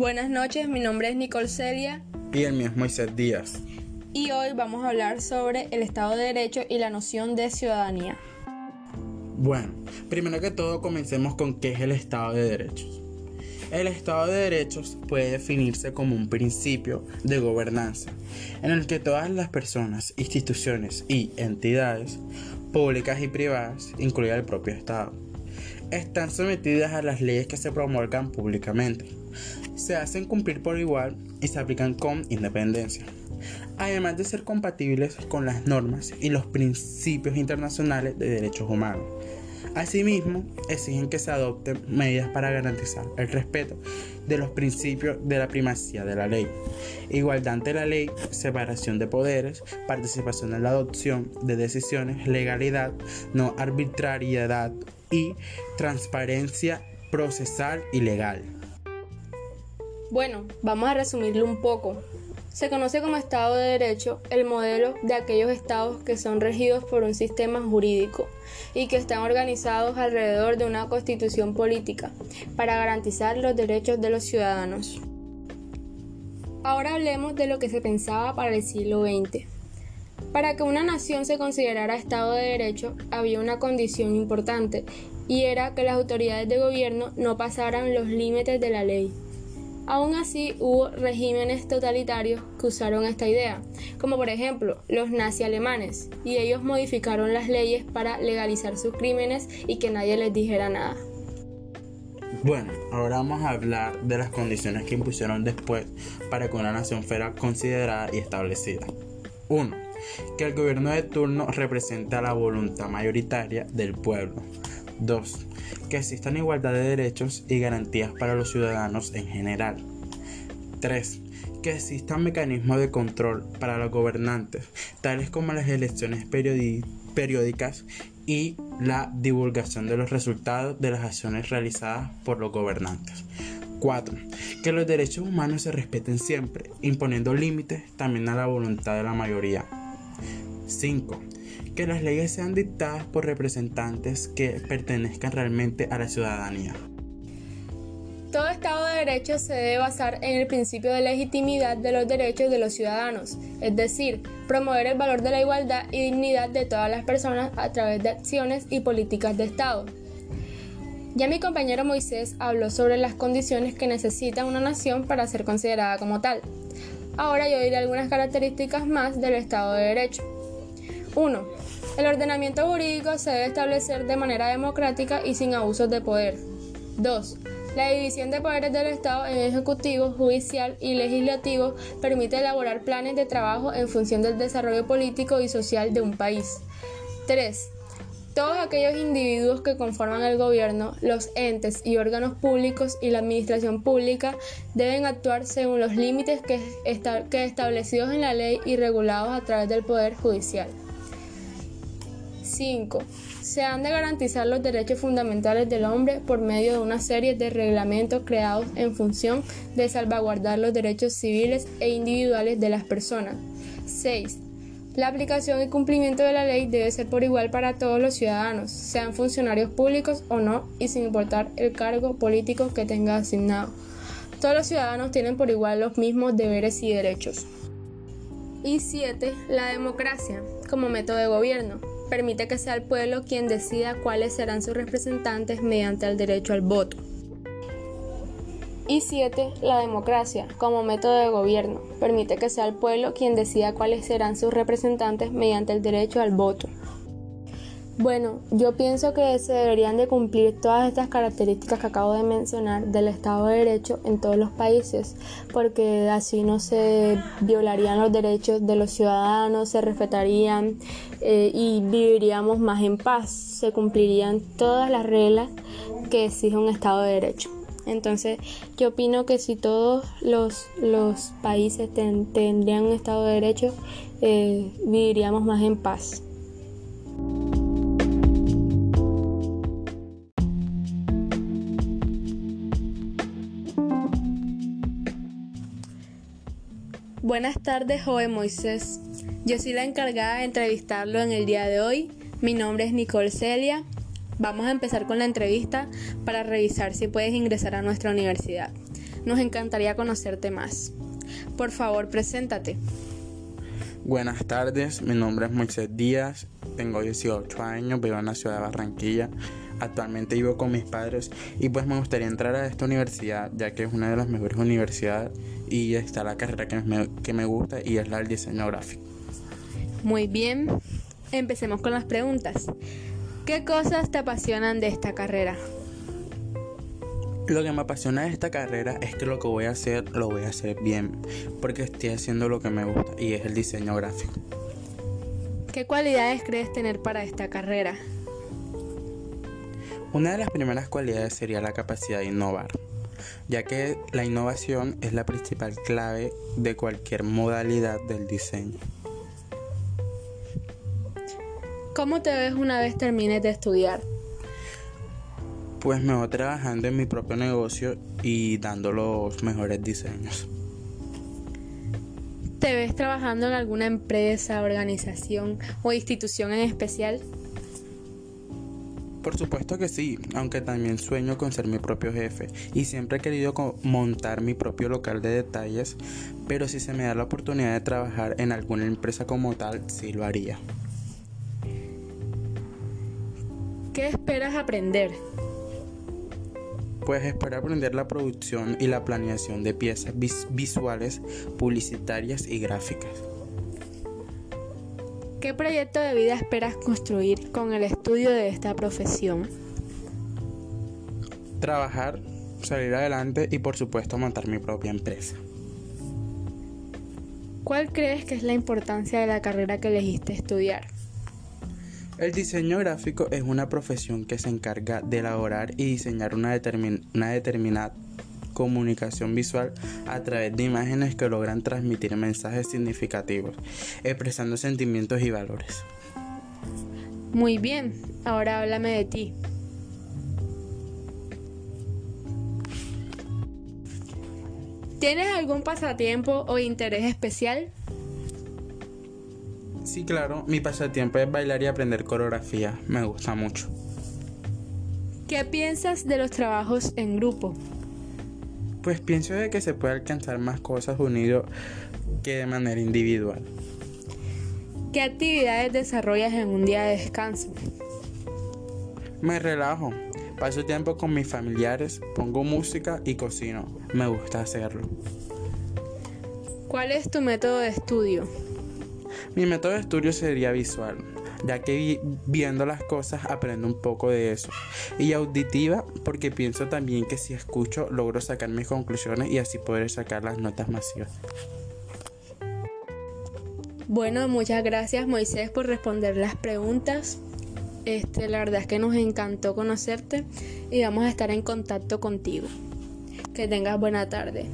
Buenas noches, mi nombre es Nicole Celia. Y el mío es Moisés Díaz. Y hoy vamos a hablar sobre el Estado de Derecho y la noción de ciudadanía. Bueno, primero que todo comencemos con qué es el Estado de Derechos. El Estado de Derechos puede definirse como un principio de gobernanza en el que todas las personas, instituciones y entidades públicas y privadas, incluido el propio Estado, están sometidas a las leyes que se promulgan públicamente. Se hacen cumplir por igual y se aplican con independencia, además de ser compatibles con las normas y los principios internacionales de derechos humanos. Asimismo, exigen que se adopten medidas para garantizar el respeto de los principios de la primacía de la ley, igualdad ante la ley, separación de poderes, participación en la adopción de decisiones, legalidad, no arbitrariedad y transparencia procesal y legal. Bueno, vamos a resumirlo un poco. Se conoce como Estado de Derecho el modelo de aquellos estados que son regidos por un sistema jurídico y que están organizados alrededor de una constitución política para garantizar los derechos de los ciudadanos. Ahora hablemos de lo que se pensaba para el siglo XX. Para que una nación se considerara Estado de Derecho había una condición importante y era que las autoridades de gobierno no pasaran los límites de la ley. Aún así, hubo regímenes totalitarios que usaron esta idea, como por ejemplo los nazi alemanes, y ellos modificaron las leyes para legalizar sus crímenes y que nadie les dijera nada. Bueno, ahora vamos a hablar de las condiciones que impusieron después para que una nación fuera considerada y establecida. 1. Que el gobierno de turno representa la voluntad mayoritaria del pueblo. 2. Que existan igualdad de derechos y garantías para los ciudadanos en general. 3. Que existan mecanismos de control para los gobernantes, tales como las elecciones periódicas y la divulgación de los resultados de las acciones realizadas por los gobernantes. 4. Que los derechos humanos se respeten siempre, imponiendo límites también a la voluntad de la mayoría. 5 que las leyes sean dictadas por representantes que pertenezcan realmente a la ciudadanía. Todo Estado de Derecho se debe basar en el principio de legitimidad de los derechos de los ciudadanos, es decir, promover el valor de la igualdad y dignidad de todas las personas a través de acciones y políticas de Estado. Ya mi compañero Moisés habló sobre las condiciones que necesita una nación para ser considerada como tal. Ahora yo diré algunas características más del Estado de Derecho. 1. El ordenamiento jurídico se debe establecer de manera democrática y sin abusos de poder. 2. La división de poderes del Estado en ejecutivo, judicial y legislativo permite elaborar planes de trabajo en función del desarrollo político y social de un país. 3. Todos aquellos individuos que conforman el gobierno, los entes y órganos públicos y la administración pública deben actuar según los límites que, establecidos en la ley y regulados a través del Poder Judicial. 5. Se han de garantizar los derechos fundamentales del hombre por medio de una serie de reglamentos creados en función de salvaguardar los derechos civiles e individuales de las personas. 6. La aplicación y cumplimiento de la ley debe ser por igual para todos los ciudadanos, sean funcionarios públicos o no, y sin importar el cargo político que tenga asignado. Todos los ciudadanos tienen por igual los mismos deberes y derechos. Y 7. La democracia, como método de gobierno permite que sea el pueblo quien decida cuáles serán sus representantes mediante el derecho al voto. Y 7. La democracia, como método de gobierno, permite que sea el pueblo quien decida cuáles serán sus representantes mediante el derecho al voto. Bueno, yo pienso que se deberían de cumplir todas estas características que acabo de mencionar del Estado de Derecho en todos los países, porque así no se violarían los derechos de los ciudadanos, se respetarían eh, y viviríamos más en paz, se cumplirían todas las reglas que exige un Estado de Derecho. Entonces, yo opino que si todos los, los países tendrían un Estado de Derecho, eh, viviríamos más en paz. Buenas tardes, joven Moisés. Yo soy la encargada de entrevistarlo en el día de hoy. Mi nombre es Nicole Celia. Vamos a empezar con la entrevista para revisar si puedes ingresar a nuestra universidad. Nos encantaría conocerte más. Por favor, preséntate. Buenas tardes, mi nombre es Moisés Díaz, tengo 18 años, vivo en la ciudad de Barranquilla. Actualmente vivo con mis padres y pues me gustaría entrar a esta universidad ya que es una de las mejores universidades y está la carrera que me, que me gusta y es la del diseño gráfico. Muy bien, empecemos con las preguntas. ¿Qué cosas te apasionan de esta carrera? Lo que me apasiona de esta carrera es que lo que voy a hacer lo voy a hacer bien, porque estoy haciendo lo que me gusta y es el diseño gráfico. ¿Qué cualidades crees tener para esta carrera? Una de las primeras cualidades sería la capacidad de innovar, ya que la innovación es la principal clave de cualquier modalidad del diseño. ¿Cómo te ves una vez termines de estudiar? Pues me voy trabajando en mi propio negocio y dando los mejores diseños. ¿Te ves trabajando en alguna empresa, organización o institución en especial? Por supuesto que sí, aunque también sueño con ser mi propio jefe y siempre he querido montar mi propio local de detalles, pero si se me da la oportunidad de trabajar en alguna empresa como tal, sí lo haría. ¿Qué esperas aprender? Pues espero aprender la producción y la planeación de piezas visuales, publicitarias y gráficas. ¿Qué proyecto de vida esperas construir con el estudio de esta profesión? Trabajar, salir adelante y por supuesto montar mi propia empresa. ¿Cuál crees que es la importancia de la carrera que elegiste estudiar? El diseño gráfico es una profesión que se encarga de elaborar y diseñar una, una determinada comunicación visual a través de imágenes que logran transmitir mensajes significativos, expresando sentimientos y valores. Muy bien, ahora háblame de ti. ¿Tienes algún pasatiempo o interés especial? Sí, claro, mi pasatiempo es bailar y aprender coreografía. Me gusta mucho. ¿Qué piensas de los trabajos en grupo? Pues pienso de que se puede alcanzar más cosas unidos que de manera individual. ¿Qué actividades desarrollas en un día de descanso? Me relajo, paso tiempo con mis familiares, pongo música y cocino. Me gusta hacerlo. ¿Cuál es tu método de estudio? Mi método de estudio sería visual, ya que viendo las cosas aprendo un poco de eso. Y auditiva, porque pienso también que si escucho logro sacar mis conclusiones y así poder sacar las notas masivas. Bueno, muchas gracias Moisés por responder las preguntas. Este, la verdad es que nos encantó conocerte y vamos a estar en contacto contigo. Que tengas buena tarde.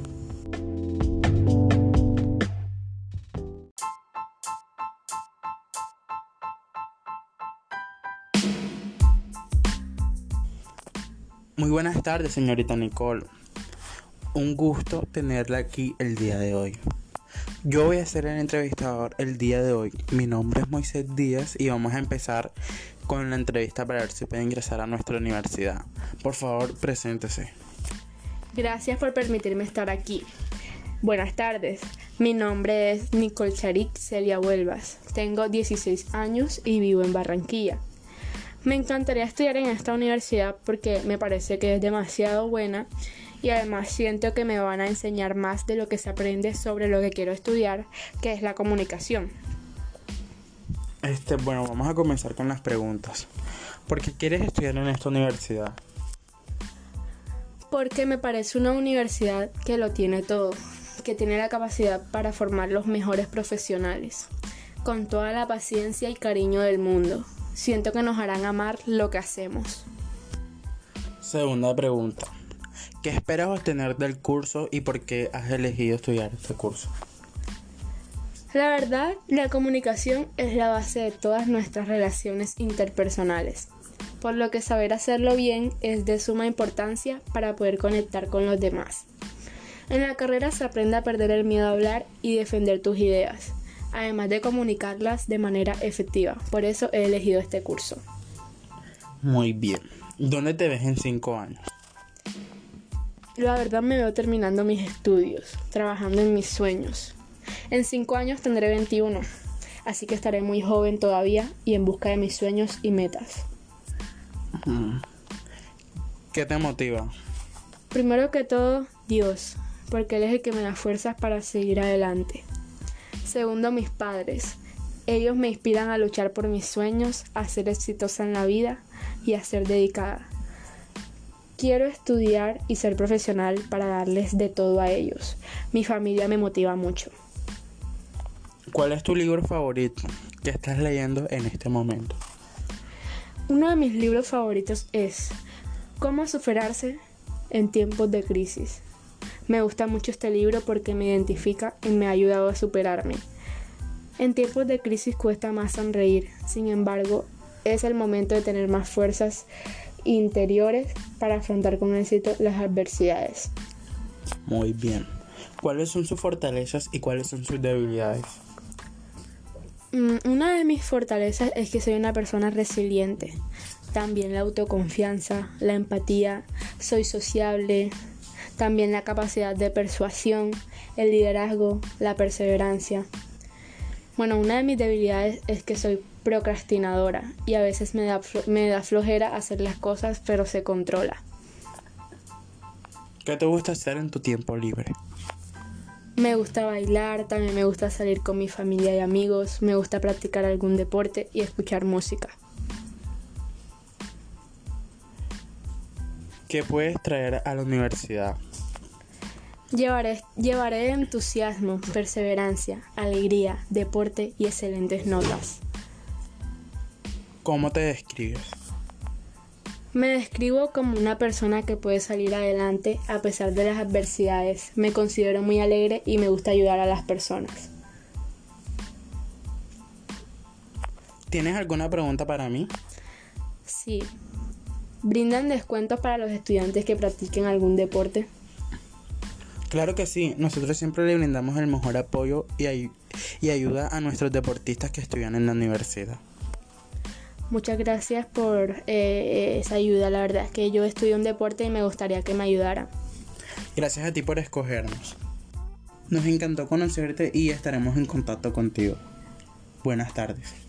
Muy buenas tardes, señorita Nicole. Un gusto tenerla aquí el día de hoy. Yo voy a ser el entrevistador el día de hoy. Mi nombre es Moisés Díaz y vamos a empezar con la entrevista para ver si puede ingresar a nuestra universidad. Por favor, preséntese. Gracias por permitirme estar aquí. Buenas tardes, mi nombre es Nicole Charik Celia Huelvas. Tengo 16 años y vivo en Barranquilla. Me encantaría estudiar en esta universidad porque me parece que es demasiado buena y además siento que me van a enseñar más de lo que se aprende sobre lo que quiero estudiar, que es la comunicación. Este, bueno, vamos a comenzar con las preguntas. ¿Por qué quieres estudiar en esta universidad? Porque me parece una universidad que lo tiene todo, que tiene la capacidad para formar los mejores profesionales, con toda la paciencia y cariño del mundo siento que nos harán amar lo que hacemos. Segunda pregunta. ¿Qué esperas obtener del curso y por qué has elegido estudiar este curso? La verdad, la comunicación es la base de todas nuestras relaciones interpersonales, por lo que saber hacerlo bien es de suma importancia para poder conectar con los demás. En la carrera se aprende a perder el miedo a hablar y defender tus ideas, además de comunicarlas de manera efectiva. Por eso he elegido este curso. Muy bien. ¿Dónde te ves en cinco años? La verdad me veo terminando mis estudios, trabajando en mis sueños. En cinco años tendré 21, así que estaré muy joven todavía y en busca de mis sueños y metas. ¿Qué te motiva? Primero que todo, Dios, porque Él es el que me da fuerzas para seguir adelante. Segundo, mis padres. Ellos me inspiran a luchar por mis sueños, a ser exitosa en la vida y a ser dedicada. Quiero estudiar y ser profesional para darles de todo a ellos. Mi familia me motiva mucho. ¿Cuál es tu libro favorito que estás leyendo en este momento? Uno de mis libros favoritos es Cómo superarse en tiempos de crisis. Me gusta mucho este libro porque me identifica y me ha ayudado a superarme. En tiempos de crisis cuesta más sonreír, sin embargo, es el momento de tener más fuerzas interiores para afrontar con éxito las adversidades. Muy bien. ¿Cuáles son sus fortalezas y cuáles son sus debilidades? Mm, una de mis fortalezas es que soy una persona resiliente. También la autoconfianza, la empatía, soy sociable. También la capacidad de persuasión, el liderazgo, la perseverancia. Bueno, una de mis debilidades es que soy procrastinadora y a veces me da, me da flojera hacer las cosas, pero se controla. ¿Qué te gusta hacer en tu tiempo libre? Me gusta bailar, también me gusta salir con mi familia y amigos, me gusta practicar algún deporte y escuchar música. ¿Qué puedes traer a la universidad? Llevaré, llevaré entusiasmo, perseverancia, alegría, deporte y excelentes notas. ¿Cómo te describes? Me describo como una persona que puede salir adelante a pesar de las adversidades. Me considero muy alegre y me gusta ayudar a las personas. ¿Tienes alguna pregunta para mí? Sí. ¿Brindan descuentos para los estudiantes que practiquen algún deporte? Claro que sí, nosotros siempre le brindamos el mejor apoyo y, y ayuda a nuestros deportistas que estudian en la universidad. Muchas gracias por eh, esa ayuda. La verdad es que yo estudio un deporte y me gustaría que me ayudara. Gracias a ti por escogernos. Nos encantó conocerte y estaremos en contacto contigo. Buenas tardes.